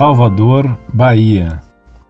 Salvador, Bahia,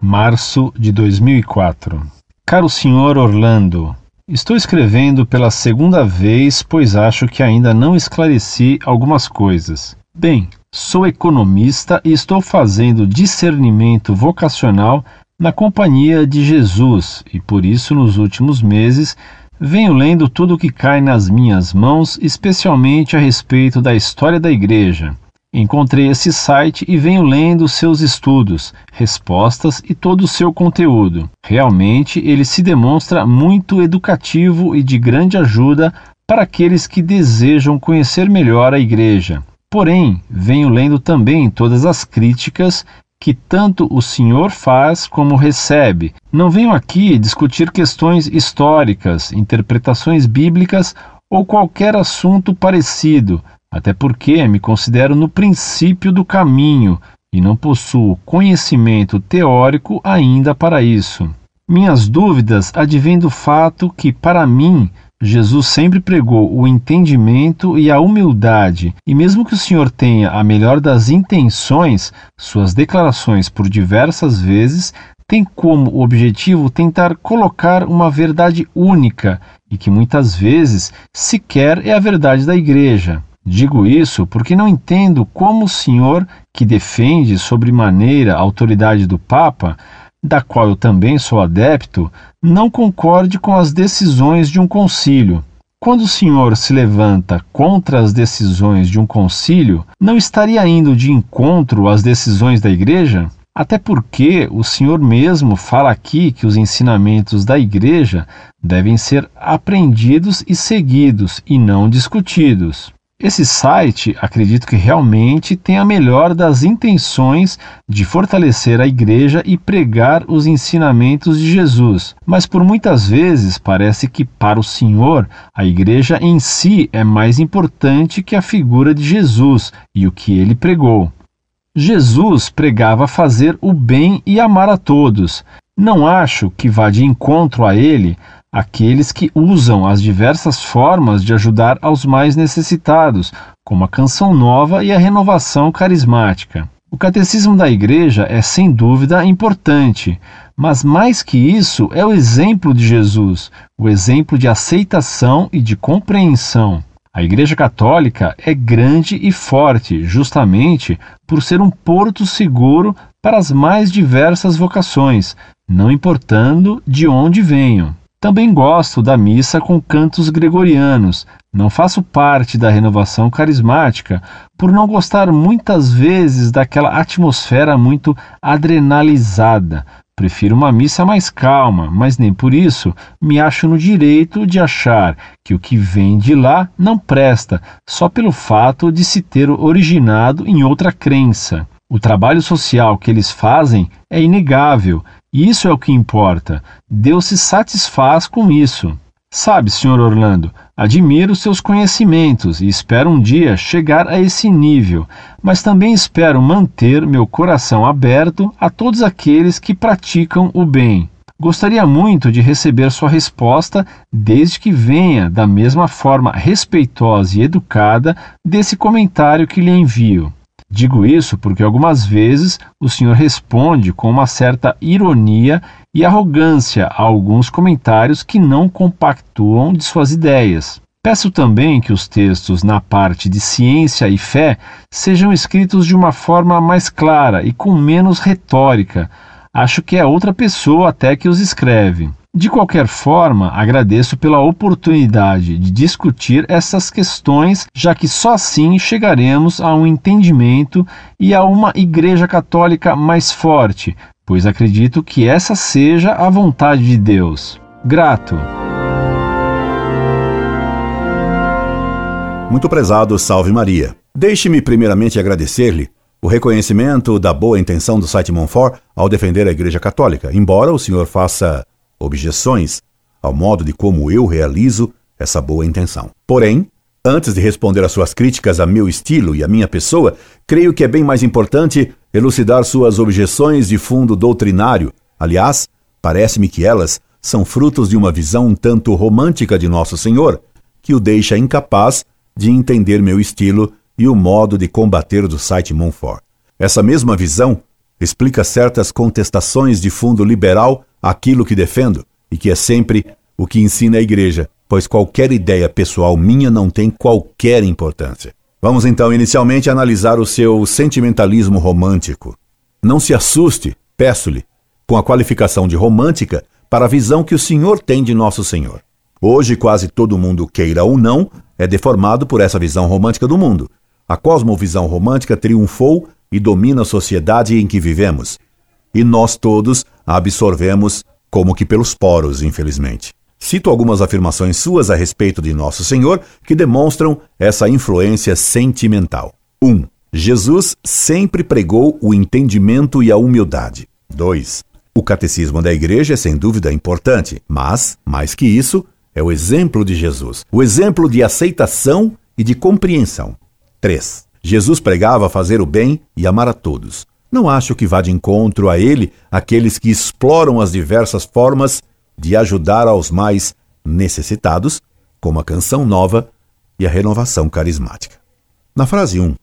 março de 2004. Caro senhor Orlando, estou escrevendo pela segunda vez, pois acho que ainda não esclareci algumas coisas. Bem, sou economista e estou fazendo discernimento vocacional na Companhia de Jesus e por isso nos últimos meses venho lendo tudo o que cai nas minhas mãos, especialmente a respeito da história da Igreja. Encontrei esse site e venho lendo seus estudos, respostas e todo o seu conteúdo. Realmente ele se demonstra muito educativo e de grande ajuda para aqueles que desejam conhecer melhor a Igreja. Porém, venho lendo também todas as críticas que tanto o senhor faz como recebe. Não venho aqui discutir questões históricas, interpretações bíblicas ou qualquer assunto parecido, até porque me considero no princípio do caminho e não possuo conhecimento teórico ainda para isso. Minhas dúvidas advêm do fato que, para mim, Jesus sempre pregou o entendimento e a humildade, e mesmo que o Senhor tenha a melhor das intenções, suas declarações por diversas vezes têm como objetivo tentar colocar uma verdade única e que muitas vezes sequer é a verdade da igreja. Digo isso porque não entendo como o senhor, que defende sobremaneira a autoridade do Papa, da qual eu também sou adepto, não concorde com as decisões de um concílio. Quando o senhor se levanta contra as decisões de um concílio, não estaria indo de encontro às decisões da Igreja? Até porque o senhor mesmo fala aqui que os ensinamentos da Igreja devem ser aprendidos e seguidos e não discutidos. Esse site, acredito que realmente tem a melhor das intenções de fortalecer a igreja e pregar os ensinamentos de Jesus, mas por muitas vezes parece que para o Senhor a igreja em si é mais importante que a figura de Jesus e o que ele pregou. Jesus pregava fazer o bem e amar a todos. Não acho que vá de encontro a ele aqueles que usam as diversas formas de ajudar aos mais necessitados, como a canção nova e a renovação carismática. O catecismo da Igreja é sem dúvida importante, mas mais que isso é o exemplo de Jesus, o exemplo de aceitação e de compreensão. A Igreja Católica é grande e forte, justamente por ser um porto seguro para as mais diversas vocações, não importando de onde venham. Também gosto da missa com cantos gregorianos. Não faço parte da renovação carismática por não gostar muitas vezes daquela atmosfera muito adrenalizada. Prefiro uma missa mais calma, mas nem por isso me acho no direito de achar que o que vem de lá não presta, só pelo fato de se ter originado em outra crença. O trabalho social que eles fazem é inegável isso é o que importa. Deus se satisfaz com isso. Sabe, Sr. Orlando, admiro seus conhecimentos e espero um dia chegar a esse nível, mas também espero manter meu coração aberto a todos aqueles que praticam o bem. Gostaria muito de receber sua resposta, desde que venha da mesma forma respeitosa e educada desse comentário que lhe envio. Digo isso porque algumas vezes o senhor responde com uma certa ironia e arrogância a alguns comentários que não compactuam de suas ideias. Peço também que os textos na parte de ciência e fé sejam escritos de uma forma mais clara e com menos retórica. Acho que é outra pessoa até que os escreve. De qualquer forma, agradeço pela oportunidade de discutir essas questões, já que só assim chegaremos a um entendimento e a uma Igreja Católica mais forte, pois acredito que essa seja a vontade de Deus. Grato. Muito prezado, salve Maria. Deixe-me primeiramente agradecer-lhe o reconhecimento da boa intenção do site Monfort ao defender a Igreja Católica, embora o senhor faça objeções ao modo de como eu realizo essa boa intenção. Porém, antes de responder às suas críticas a meu estilo e a minha pessoa, creio que é bem mais importante elucidar suas objeções de fundo doutrinário. Aliás, parece-me que elas são frutos de uma visão um tanto romântica de Nosso Senhor, que o deixa incapaz de entender meu estilo e o modo de combater do site Monfort. Essa mesma visão explica certas contestações de fundo liberal àquilo que defendo e que é sempre o que ensina a igreja, pois qualquer ideia pessoal minha não tem qualquer importância. Vamos então inicialmente analisar o seu sentimentalismo romântico. Não se assuste, peço-lhe, com a qualificação de romântica para a visão que o senhor tem de nosso Senhor. Hoje, quase todo mundo, queira ou não, é deformado por essa visão romântica do mundo. A cosmovisão romântica triunfou e domina a sociedade em que vivemos. E nós todos a absorvemos como que pelos poros, infelizmente. Cito algumas afirmações suas a respeito de Nosso Senhor que demonstram essa influência sentimental. 1. Um, Jesus sempre pregou o entendimento e a humildade. 2. O catecismo da igreja é sem dúvida importante, mas, mais que isso, é o exemplo de Jesus, o exemplo de aceitação e de compreensão. 3. Jesus pregava fazer o bem e amar a todos. Não acho que vá de encontro a ele aqueles que exploram as diversas formas de ajudar aos mais necessitados, como a canção nova e a renovação carismática. Na frase 1,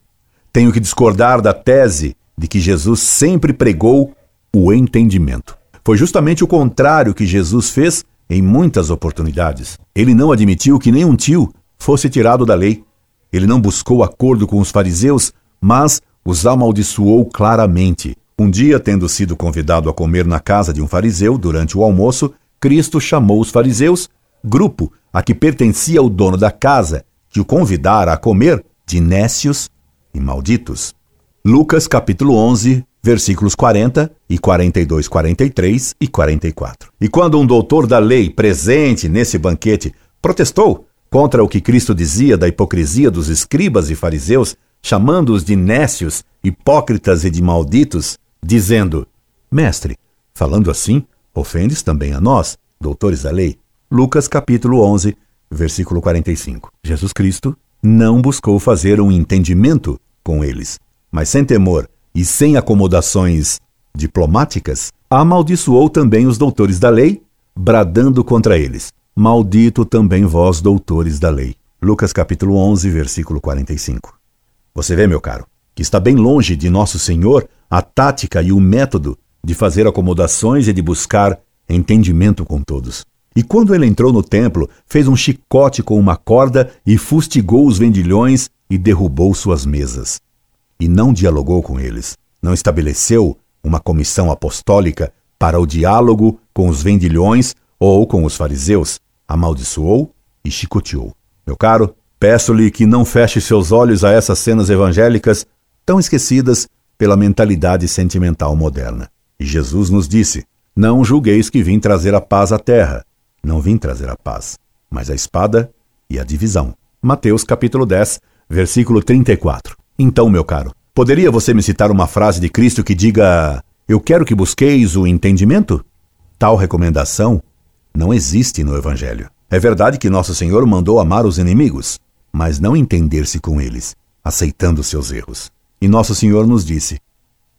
tenho que discordar da tese de que Jesus sempre pregou o entendimento. Foi justamente o contrário que Jesus fez em muitas oportunidades. Ele não admitiu que nenhum tio fosse tirado da lei. Ele não buscou acordo com os fariseus, mas os amaldiçoou claramente. Um dia, tendo sido convidado a comer na casa de um fariseu durante o almoço, Cristo chamou os fariseus, grupo a que pertencia o dono da casa, que o convidara a comer, de nécios e malditos. Lucas capítulo 11, versículos 40 e 42, 43 e 44. E quando um doutor da lei presente nesse banquete protestou contra o que Cristo dizia da hipocrisia dos escribas e fariseus, chamando-os de nécios, hipócritas e de malditos, dizendo: Mestre, falando assim, ofendes também a nós, doutores da lei. Lucas capítulo 11, versículo 45. Jesus Cristo não buscou fazer um entendimento com eles, mas sem temor e sem acomodações diplomáticas, amaldiçoou também os doutores da lei, bradando contra eles: Maldito também vós, doutores da lei. Lucas capítulo 11, versículo 45. Você vê, meu caro, que está bem longe de nosso Senhor a tática e o método de fazer acomodações e de buscar entendimento com todos. E quando ele entrou no templo, fez um chicote com uma corda e fustigou os vendilhões e derrubou suas mesas e não dialogou com eles. Não estabeleceu uma comissão apostólica para o diálogo com os vendilhões ou com os fariseus. Amaldiçoou e chicoteou. Meu caro, peço-lhe que não feche seus olhos a essas cenas evangélicas tão esquecidas pela mentalidade sentimental moderna. E Jesus nos disse: Não julgueis que vim trazer a paz à terra. Não vim trazer a paz, mas a espada e a divisão. Mateus capítulo 10, versículo 34. Então, meu caro, poderia você me citar uma frase de Cristo que diga: Eu quero que busqueis o entendimento? Tal recomendação não existe no Evangelho. É verdade que Nosso Senhor mandou amar os inimigos, mas não entender-se com eles, aceitando seus erros. E Nosso Senhor nos disse: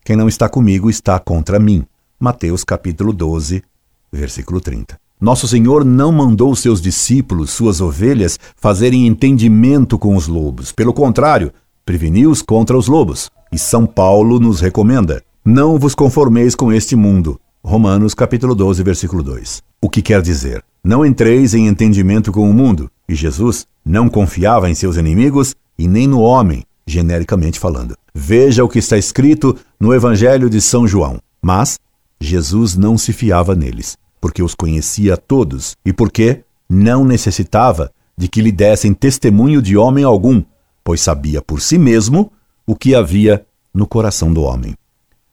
Quem não está comigo está contra mim. Mateus capítulo 12, versículo 30. Nosso Senhor não mandou seus discípulos, suas ovelhas, fazerem entendimento com os lobos. Pelo contrário, preveniu-os contra os lobos. E São Paulo nos recomenda: Não vos conformeis com este mundo. Romanos capítulo 12, versículo 2. O que quer dizer? Não entreis em entendimento com o mundo. E Jesus não confiava em seus inimigos e nem no homem, genericamente falando. Veja o que está escrito no Evangelho de São João. Mas Jesus não se fiava neles, porque os conhecia todos e porque não necessitava de que lhe dessem testemunho de homem algum, pois sabia por si mesmo o que havia no coração do homem.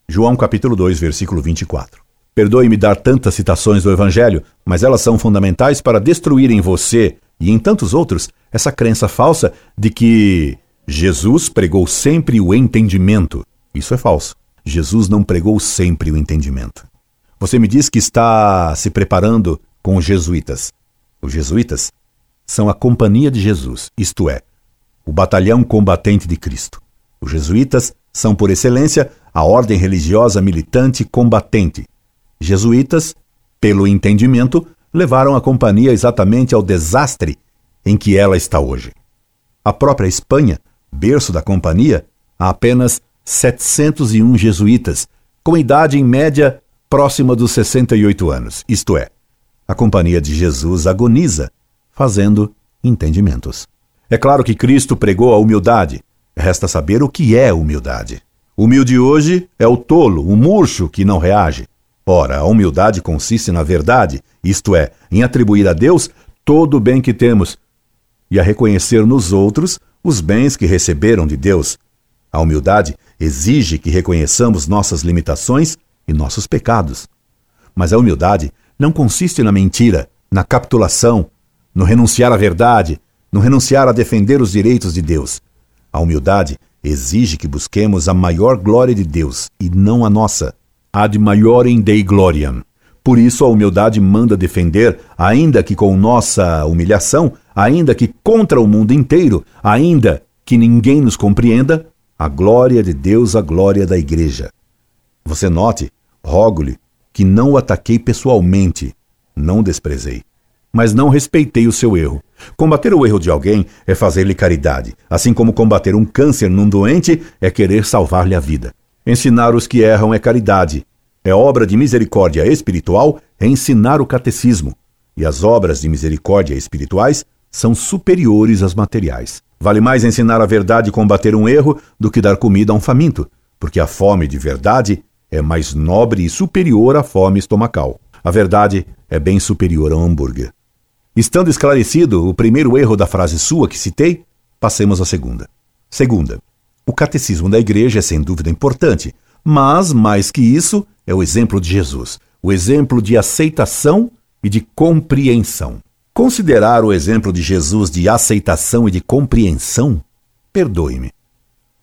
João capítulo 2, versículo 24. Perdoe-me dar tantas citações do Evangelho, mas elas são fundamentais para destruir em você e em tantos outros essa crença falsa de que Jesus pregou sempre o entendimento. Isso é falso. Jesus não pregou sempre o entendimento. Você me diz que está se preparando com os jesuítas. Os jesuítas são a companhia de Jesus, isto é, o batalhão combatente de Cristo. Os jesuítas são, por excelência, a ordem religiosa militante combatente. Jesuítas, pelo entendimento, levaram a companhia exatamente ao desastre em que ela está hoje. A própria Espanha, berço da companhia, há apenas 701 jesuítas, com idade em média próxima dos 68 anos. Isto é, a companhia de Jesus agoniza, fazendo entendimentos. É claro que Cristo pregou a humildade. Resta saber o que é humildade. Humilde hoje é o tolo, o murcho que não reage. Ora, a humildade consiste na verdade, isto é, em atribuir a Deus todo o bem que temos e a reconhecer nos outros os bens que receberam de Deus. A humildade exige que reconheçamos nossas limitações e nossos pecados. Mas a humildade não consiste na mentira, na capitulação, no renunciar à verdade, no renunciar a defender os direitos de Deus. A humildade exige que busquemos a maior glória de Deus e não a nossa. Ad maiorem Dei gloriam. Por isso a humildade manda defender, ainda que com nossa humilhação, ainda que contra o mundo inteiro, ainda que ninguém nos compreenda, a glória de Deus, a glória da igreja. Você note, rogo-lhe, que não o ataquei pessoalmente, não desprezei, mas não respeitei o seu erro. Combater o erro de alguém é fazer-lhe caridade, assim como combater um câncer num doente é querer salvar-lhe a vida. Ensinar os que erram é caridade. É obra de misericórdia espiritual é ensinar o catecismo. E as obras de misericórdia espirituais são superiores às materiais. Vale mais ensinar a verdade e combater um erro do que dar comida a um faminto, porque a fome de verdade é mais nobre e superior à fome estomacal. A verdade é bem superior ao hambúrguer. Estando esclarecido o primeiro erro da frase sua que citei, passemos à segunda. Segunda, o catecismo da igreja é sem dúvida importante, mas, mais que isso, é o exemplo de Jesus, o exemplo de aceitação e de compreensão. Considerar o exemplo de Jesus de aceitação e de compreensão? Perdoe-me.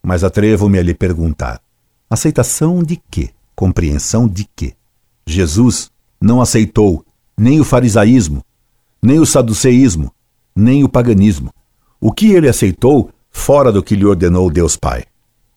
Mas atrevo-me a lhe perguntar: aceitação de quê? Compreensão de quê? Jesus não aceitou nem o farisaísmo, nem o saduceísmo, nem o paganismo. O que ele aceitou fora do que lhe ordenou Deus Pai?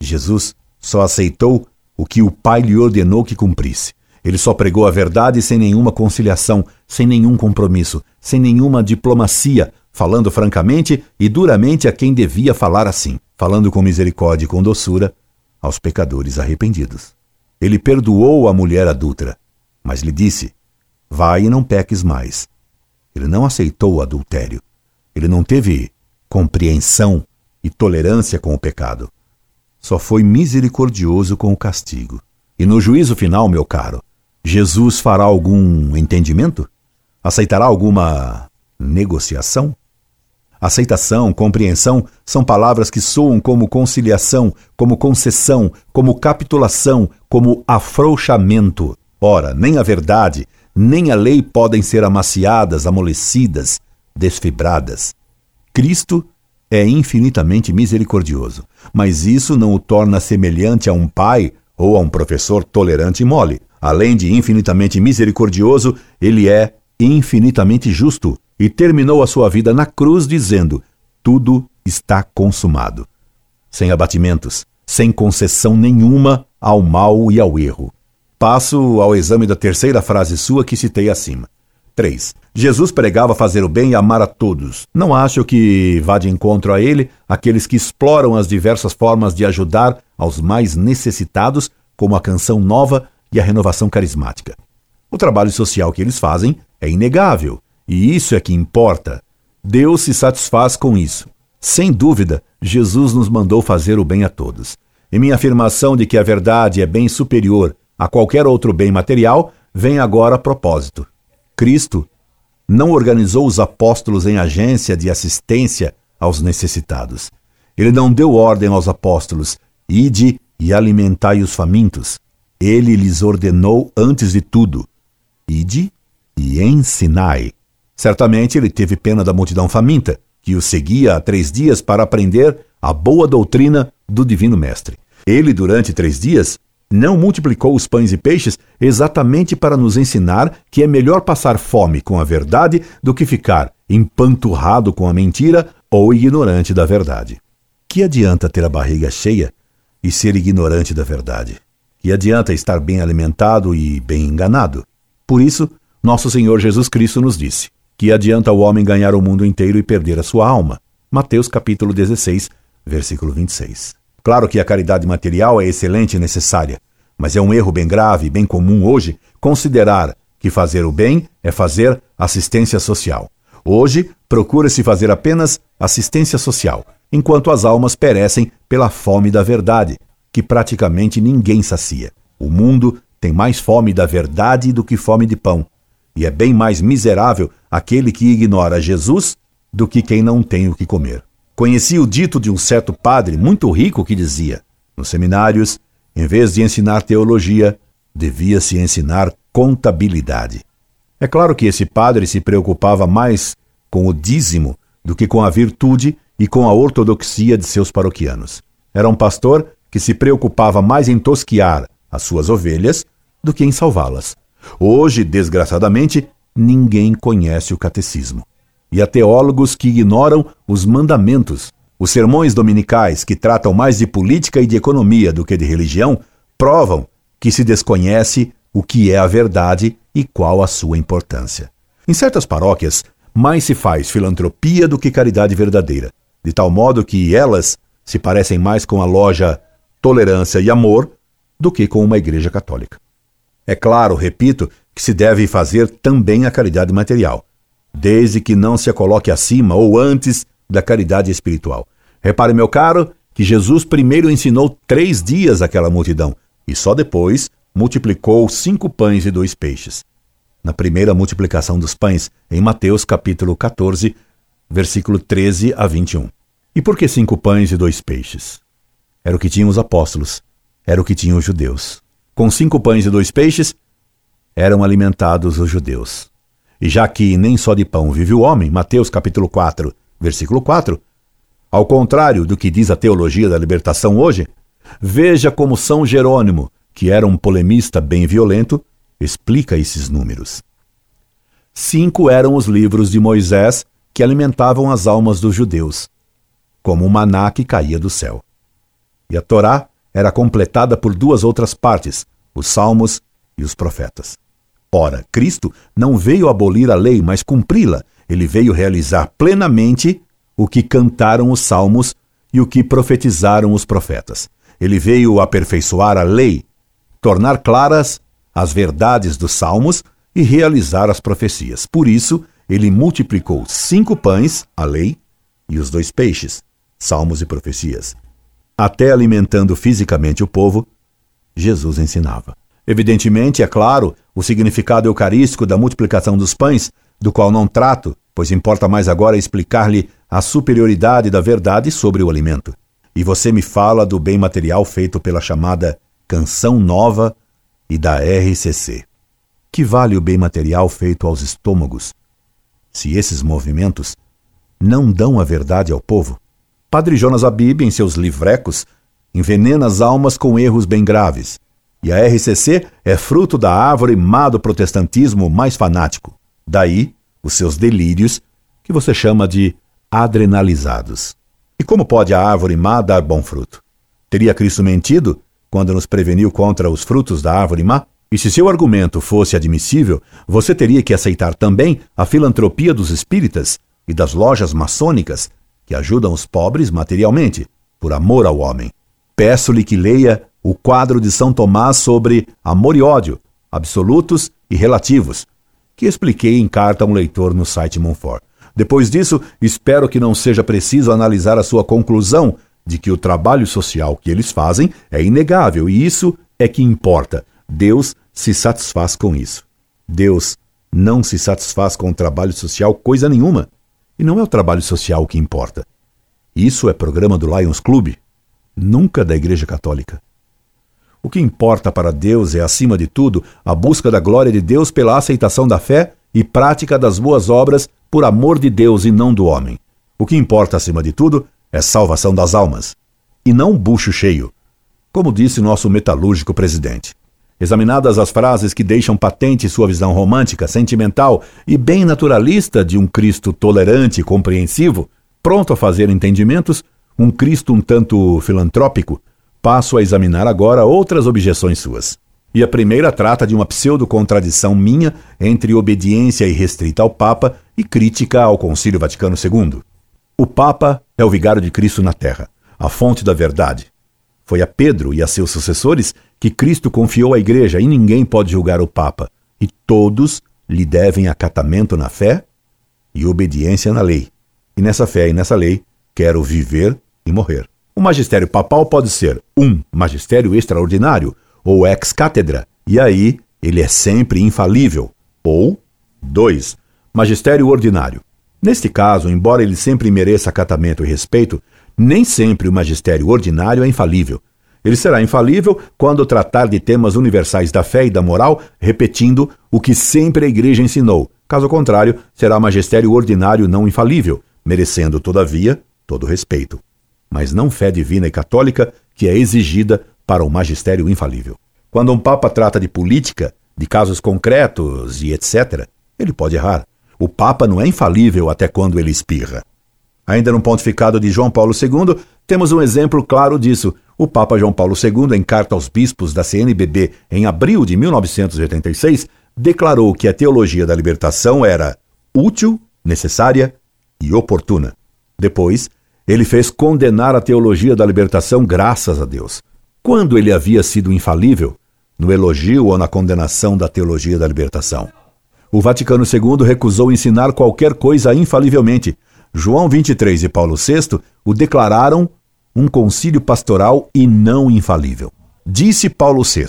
Jesus só aceitou o que o Pai lhe ordenou que cumprisse. Ele só pregou a verdade sem nenhuma conciliação, sem nenhum compromisso, sem nenhuma diplomacia, falando francamente e duramente a quem devia falar assim, falando com misericórdia e com doçura aos pecadores arrependidos. Ele perdoou a mulher adulta, mas lhe disse: Vai e não peques mais. Ele não aceitou o adultério. Ele não teve compreensão e tolerância com o pecado. Só foi misericordioso com o castigo. E no juízo final, meu caro, Jesus fará algum entendimento? Aceitará alguma negociação? Aceitação, compreensão são palavras que soam como conciliação, como concessão, como capitulação, como afrouxamento. Ora, nem a verdade, nem a lei podem ser amaciadas, amolecidas, desfibradas. Cristo é infinitamente misericordioso, mas isso não o torna semelhante a um pai ou a um professor tolerante e mole. Além de infinitamente misericordioso, ele é infinitamente justo e terminou a sua vida na cruz dizendo: Tudo está consumado. Sem abatimentos, sem concessão nenhuma ao mal e ao erro. Passo ao exame da terceira frase sua que citei acima. 3. Jesus pregava fazer o bem e amar a todos. Não acho que vá de encontro a ele aqueles que exploram as diversas formas de ajudar aos mais necessitados, como a canção nova e a renovação carismática. O trabalho social que eles fazem é inegável, e isso é que importa. Deus se satisfaz com isso. Sem dúvida, Jesus nos mandou fazer o bem a todos. E minha afirmação de que a verdade é bem superior a qualquer outro bem material vem agora a propósito. Cristo não organizou os apóstolos em agência de assistência aos necessitados. Ele não deu ordem aos apóstolos: ide e alimentai os famintos. Ele lhes ordenou antes de tudo: ide e ensinai. Certamente ele teve pena da multidão faminta, que o seguia há três dias para aprender a boa doutrina do Divino Mestre. Ele, durante três dias, não multiplicou os pães e peixes exatamente para nos ensinar que é melhor passar fome com a verdade do que ficar empanturrado com a mentira ou ignorante da verdade. Que adianta ter a barriga cheia e ser ignorante da verdade? Que adianta estar bem alimentado e bem enganado? Por isso, nosso Senhor Jesus Cristo nos disse: Que adianta o homem ganhar o mundo inteiro e perder a sua alma? Mateus capítulo 16, versículo 26. Claro que a caridade material é excelente e necessária, mas é um erro bem grave e bem comum hoje considerar que fazer o bem é fazer assistência social. Hoje, procura-se fazer apenas assistência social, enquanto as almas perecem pela fome da verdade, que praticamente ninguém sacia. O mundo tem mais fome da verdade do que fome de pão, e é bem mais miserável aquele que ignora Jesus do que quem não tem o que comer. Conheci o dito de um certo padre muito rico que dizia: nos seminários, em vez de ensinar teologia, devia-se ensinar contabilidade. É claro que esse padre se preocupava mais com o dízimo do que com a virtude e com a ortodoxia de seus paroquianos. Era um pastor que se preocupava mais em tosquiar as suas ovelhas do que em salvá-las. Hoje, desgraçadamente, ninguém conhece o catecismo. E há teólogos que ignoram os mandamentos. Os sermões dominicais, que tratam mais de política e de economia do que de religião, provam que se desconhece o que é a verdade e qual a sua importância. Em certas paróquias, mais se faz filantropia do que caridade verdadeira, de tal modo que elas se parecem mais com a loja Tolerância e Amor do que com uma igreja católica. É claro, repito, que se deve fazer também a caridade material, desde que não se a coloque acima ou antes da caridade espiritual. Repare, meu caro, que Jesus primeiro ensinou três dias aquela multidão e só depois multiplicou cinco pães e dois peixes. Na primeira multiplicação dos pães, em Mateus capítulo 14, versículo 13 a 21. E por que cinco pães e dois peixes? Era o que tinham os apóstolos, era o que tinham os judeus. Com cinco pães e dois peixes, eram alimentados os judeus. E já que nem só de pão vive o homem, Mateus capítulo 4, versículo 4, ao contrário do que diz a teologia da libertação hoje, veja como São Jerônimo que era um polemista bem violento, explica esses números. Cinco eram os livros de Moisés que alimentavam as almas dos judeus, como o maná que caía do céu. E a Torá era completada por duas outras partes, os Salmos e os Profetas. Ora, Cristo não veio abolir a lei, mas cumpri-la. Ele veio realizar plenamente o que cantaram os Salmos e o que profetizaram os profetas. Ele veio aperfeiçoar a lei, tornar claras as verdades dos salmos e realizar as profecias. Por isso, ele multiplicou cinco pães, a lei, e os dois peixes, salmos e profecias. Até alimentando fisicamente o povo, Jesus ensinava. Evidentemente, é claro, o significado eucarístico da multiplicação dos pães, do qual não trato, pois importa mais agora explicar-lhe a superioridade da verdade sobre o alimento. E você me fala do bem material feito pela chamada Canção Nova e da RCC. Que vale o bem material feito aos estômagos, se esses movimentos não dão a verdade ao povo? Padre Jonas Abib, em seus livrecos, envenena as almas com erros bem graves. E a RCC é fruto da árvore má do protestantismo mais fanático. Daí os seus delírios, que você chama de adrenalizados. E como pode a árvore má dar bom fruto? Teria Cristo mentido quando nos preveniu contra os frutos da árvore má? E se seu argumento fosse admissível, você teria que aceitar também a filantropia dos espíritas e das lojas maçônicas que ajudam os pobres materialmente, por amor ao homem. Peço-lhe que leia o quadro de São Tomás sobre amor e ódio, absolutos e relativos, que expliquei em carta a um leitor no site Monfort. Depois disso, espero que não seja preciso analisar a sua conclusão de que o trabalho social que eles fazem é inegável e isso é que importa. Deus se satisfaz com isso. Deus não se satisfaz com o trabalho social coisa nenhuma. E não é o trabalho social que importa. Isso é programa do Lions Club, nunca da Igreja Católica. O que importa para Deus é, acima de tudo, a busca da glória de Deus pela aceitação da fé e prática das boas obras por amor de Deus e não do homem. O que importa, acima de tudo, é salvação das almas, e não bucho cheio, como disse nosso metalúrgico presidente. Examinadas as frases que deixam patente sua visão romântica, sentimental e bem naturalista de um Cristo tolerante e compreensivo, pronto a fazer entendimentos, um Cristo um tanto filantrópico, passo a examinar agora outras objeções suas. E a primeira trata de uma pseudo-contradição minha entre obediência irrestrita ao Papa e crítica ao Concílio Vaticano II. O Papa é o vigário de Cristo na terra, a fonte da verdade. Foi a Pedro e a seus sucessores que Cristo confiou à Igreja e ninguém pode julgar o Papa. E todos lhe devem acatamento na fé e obediência na lei. E nessa fé e nessa lei quero viver e morrer. O magistério papal pode ser um magistério extraordinário ou ex cátedra, e aí ele é sempre infalível. Ou dois, magistério ordinário. Neste caso, embora ele sempre mereça acatamento e respeito, nem sempre o magistério ordinário é infalível. Ele será infalível quando tratar de temas universais da fé e da moral, repetindo o que sempre a Igreja ensinou. Caso contrário, será magistério ordinário não infalível, merecendo, todavia, todo respeito. Mas não fé divina e católica que é exigida para o magistério infalível. Quando um Papa trata de política, de casos concretos e etc., ele pode errar. O Papa não é infalível até quando ele espirra. Ainda no pontificado de João Paulo II, temos um exemplo claro disso. O Papa João Paulo II, em carta aos bispos da CNBB em abril de 1986, declarou que a teologia da libertação era útil, necessária e oportuna. Depois, ele fez condenar a teologia da libertação graças a Deus. Quando ele havia sido infalível? No elogio ou na condenação da teologia da libertação? O Vaticano II recusou ensinar qualquer coisa infalivelmente. João 23 e Paulo VI o declararam um concílio pastoral e não infalível. Disse Paulo VI: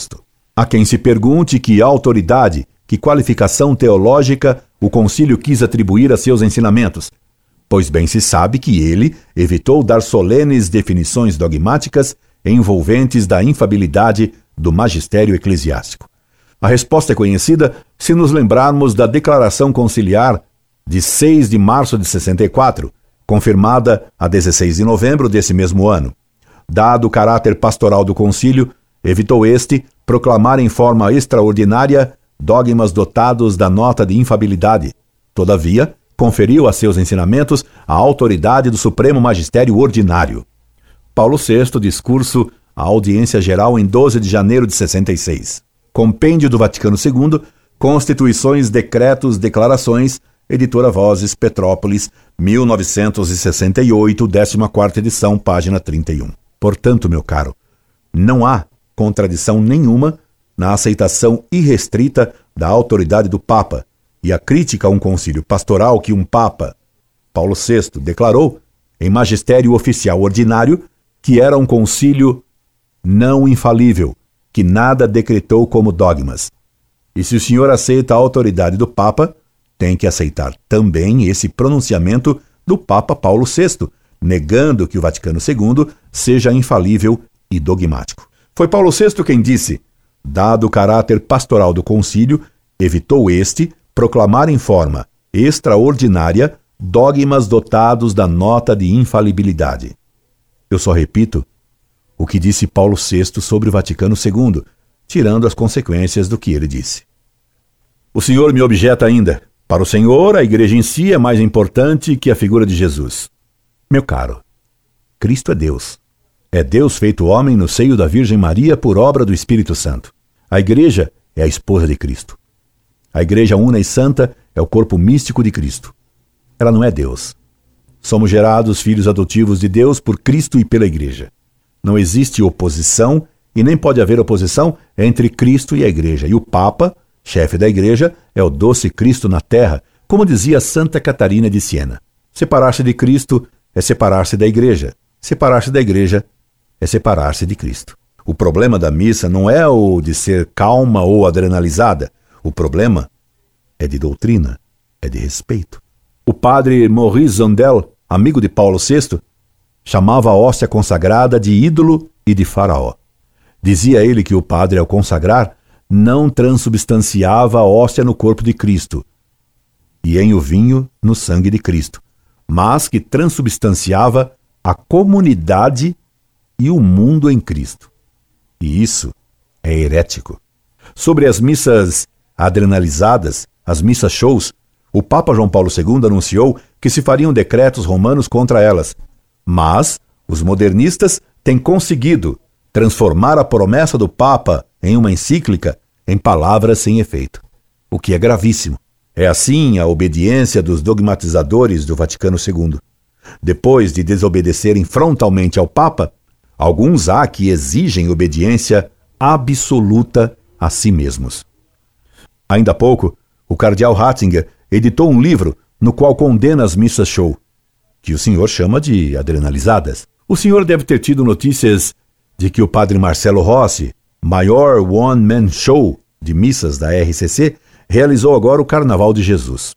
A quem se pergunte que autoridade, que qualificação teológica o concílio quis atribuir a seus ensinamentos, pois bem se sabe que ele evitou dar solenes definições dogmáticas envolventes da infabilidade do magistério eclesiástico. A resposta é conhecida se nos lembrarmos da Declaração Conciliar de 6 de março de 64, confirmada a 16 de novembro desse mesmo ano. Dado o caráter pastoral do concílio, evitou este proclamar em forma extraordinária dogmas dotados da nota de infabilidade. Todavia, conferiu a seus ensinamentos a autoridade do Supremo Magistério Ordinário. Paulo VI, discurso à audiência geral em 12 de janeiro de 66. Compêndio do Vaticano II, Constituições, Decretos, Declarações, Editora Vozes, Petrópolis, 1968, 14 edição, página 31. Portanto, meu caro, não há contradição nenhuma na aceitação irrestrita da autoridade do Papa e a crítica a um concílio pastoral que um Papa, Paulo VI, declarou em magistério oficial ordinário que era um concílio não infalível, que nada decretou como dogmas. E se o senhor aceita a autoridade do Papa, tem que aceitar também esse pronunciamento do Papa Paulo VI, negando que o Vaticano II seja infalível e dogmático. Foi Paulo VI quem disse: dado o caráter pastoral do concílio, evitou este proclamar em forma extraordinária dogmas dotados da nota de infalibilidade. Eu só repito o que disse Paulo VI sobre o Vaticano II, tirando as consequências do que ele disse. O senhor me objeta ainda. Para o senhor, a igreja em si é mais importante que a figura de Jesus. Meu caro, Cristo é Deus. É Deus feito homem no seio da Virgem Maria por obra do Espírito Santo. A igreja é a esposa de Cristo. A igreja una e santa é o corpo místico de Cristo. Ela não é Deus. Somos gerados filhos adotivos de Deus por Cristo e pela igreja. Não existe oposição e nem pode haver oposição entre Cristo e a Igreja. E o Papa, chefe da Igreja, é o doce Cristo na terra, como dizia Santa Catarina de Siena. Separar-se de Cristo é separar-se da Igreja. Separar-se da Igreja é separar-se de Cristo. O problema da missa não é o de ser calma ou adrenalizada. O problema é de doutrina, é de respeito. O padre Maurice Zondel, amigo de Paulo VI, chamava a hóstia consagrada de ídolo e de faraó. Dizia ele que o padre, ao consagrar, não transubstanciava a hóstia no corpo de Cristo e em o vinho no sangue de Cristo, mas que transubstanciava a comunidade e o mundo em Cristo. E isso é herético. Sobre as missas adrenalizadas, as missas shows, o Papa João Paulo II anunciou que se fariam decretos romanos contra elas, mas os modernistas têm conseguido transformar a promessa do Papa em uma encíclica em palavras sem efeito, o que é gravíssimo. É assim a obediência dos dogmatizadores do Vaticano II. Depois de desobedecerem frontalmente ao Papa, Alguns há que exigem obediência absoluta a si mesmos. Ainda há pouco, o cardeal Ratzinger editou um livro no qual condena as missas show, que o senhor chama de adrenalizadas. O senhor deve ter tido notícias de que o padre Marcelo Rossi, maior one-man show de missas da RCC, realizou agora o Carnaval de Jesus.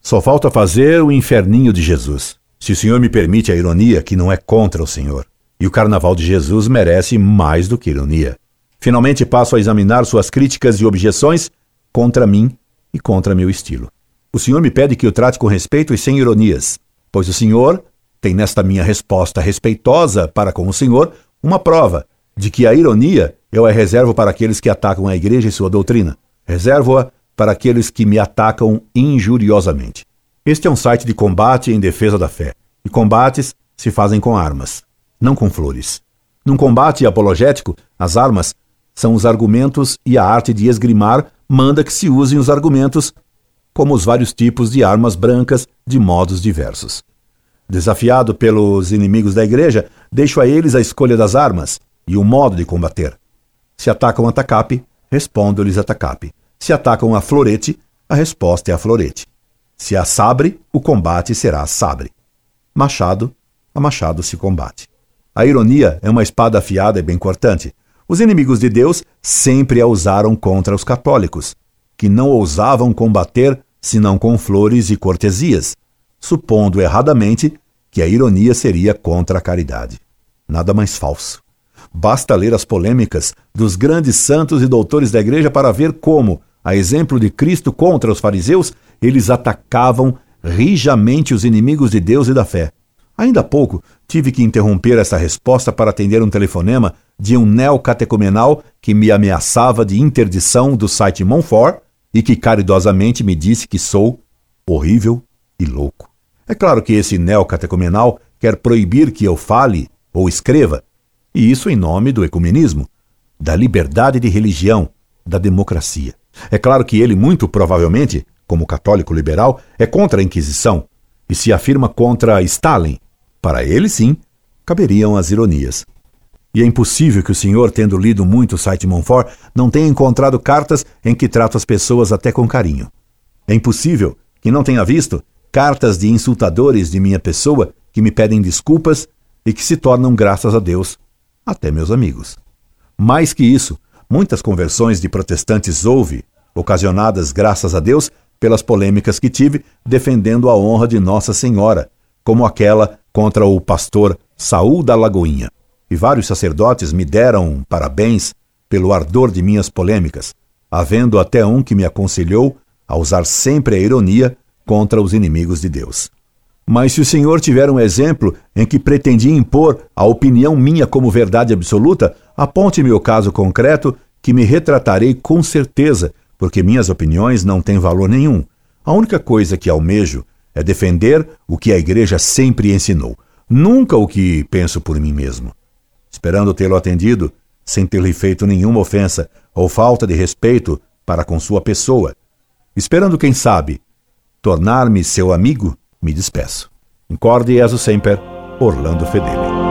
Só falta fazer o Inferninho de Jesus. Se o senhor me permite a ironia, que não é contra o senhor. E o Carnaval de Jesus merece mais do que ironia. Finalmente passo a examinar suas críticas e objeções contra mim e contra meu estilo. O senhor me pede que o trate com respeito e sem ironias, pois o senhor tem nesta minha resposta respeitosa para com o senhor uma prova de que a ironia eu a reservo para aqueles que atacam a igreja e sua doutrina. Reservo-a para aqueles que me atacam injuriosamente. Este é um site de combate em defesa da fé. E combates se fazem com armas, não com flores. Num combate apologético, as armas são os argumentos e a arte de esgrimar manda que se usem os argumentos como os vários tipos de armas brancas de modos diversos. Desafiado pelos inimigos da igreja, deixo a eles a escolha das armas e o modo de combater. Se atacam a tacape, respondo-lhes a tacape. Se atacam a florete, a resposta é a florete. Se a sabre, o combate será a sabre. Machado, a machado se combate. A ironia é uma espada afiada e bem cortante. Os inimigos de Deus sempre a usaram contra os católicos, que não ousavam combater senão com flores e cortesias, supondo erradamente que a ironia seria contra a caridade. Nada mais falso. Basta ler as polêmicas dos grandes santos e doutores da igreja para ver como, a exemplo de Cristo contra os fariseus, eles atacavam rijamente os inimigos de Deus e da fé. Ainda há pouco tive que interromper essa resposta para atender um telefonema de um neocatecumenal que me ameaçava de interdição do site Monfort e que caridosamente me disse que sou horrível e louco. É claro que esse neocatecumenal quer proibir que eu fale ou escreva, e isso em nome do ecumenismo, da liberdade de religião, da democracia. É claro que ele, muito provavelmente, como católico liberal, é contra a Inquisição e se afirma contra Stalin. Para ele, sim, caberiam as ironias. E é impossível que o senhor, tendo lido muito site Monfort, não tenha encontrado cartas em que trato as pessoas até com carinho. É impossível que não tenha visto cartas de insultadores de minha pessoa que me pedem desculpas e que se tornam, graças a Deus, até meus amigos. Mais que isso, muitas conversões de protestantes houve, ocasionadas, graças a Deus, pelas polêmicas que tive defendendo a honra de Nossa Senhora, como aquela contra o pastor Saul da Lagoinha. E vários sacerdotes me deram parabéns pelo ardor de minhas polêmicas, havendo até um que me aconselhou a usar sempre a ironia contra os inimigos de Deus. Mas se o senhor tiver um exemplo em que pretendia impor a opinião minha como verdade absoluta, aponte-me o caso concreto que me retratarei com certeza, porque minhas opiniões não têm valor nenhum. A única coisa que almejo é defender o que a igreja sempre ensinou, nunca o que penso por mim mesmo. Esperando tê-lo atendido, sem ter-lhe feito nenhuma ofensa ou falta de respeito para com sua pessoa, esperando, quem sabe, tornar-me seu amigo, me despeço. Incorde Jesus Semper, Orlando Fedeli.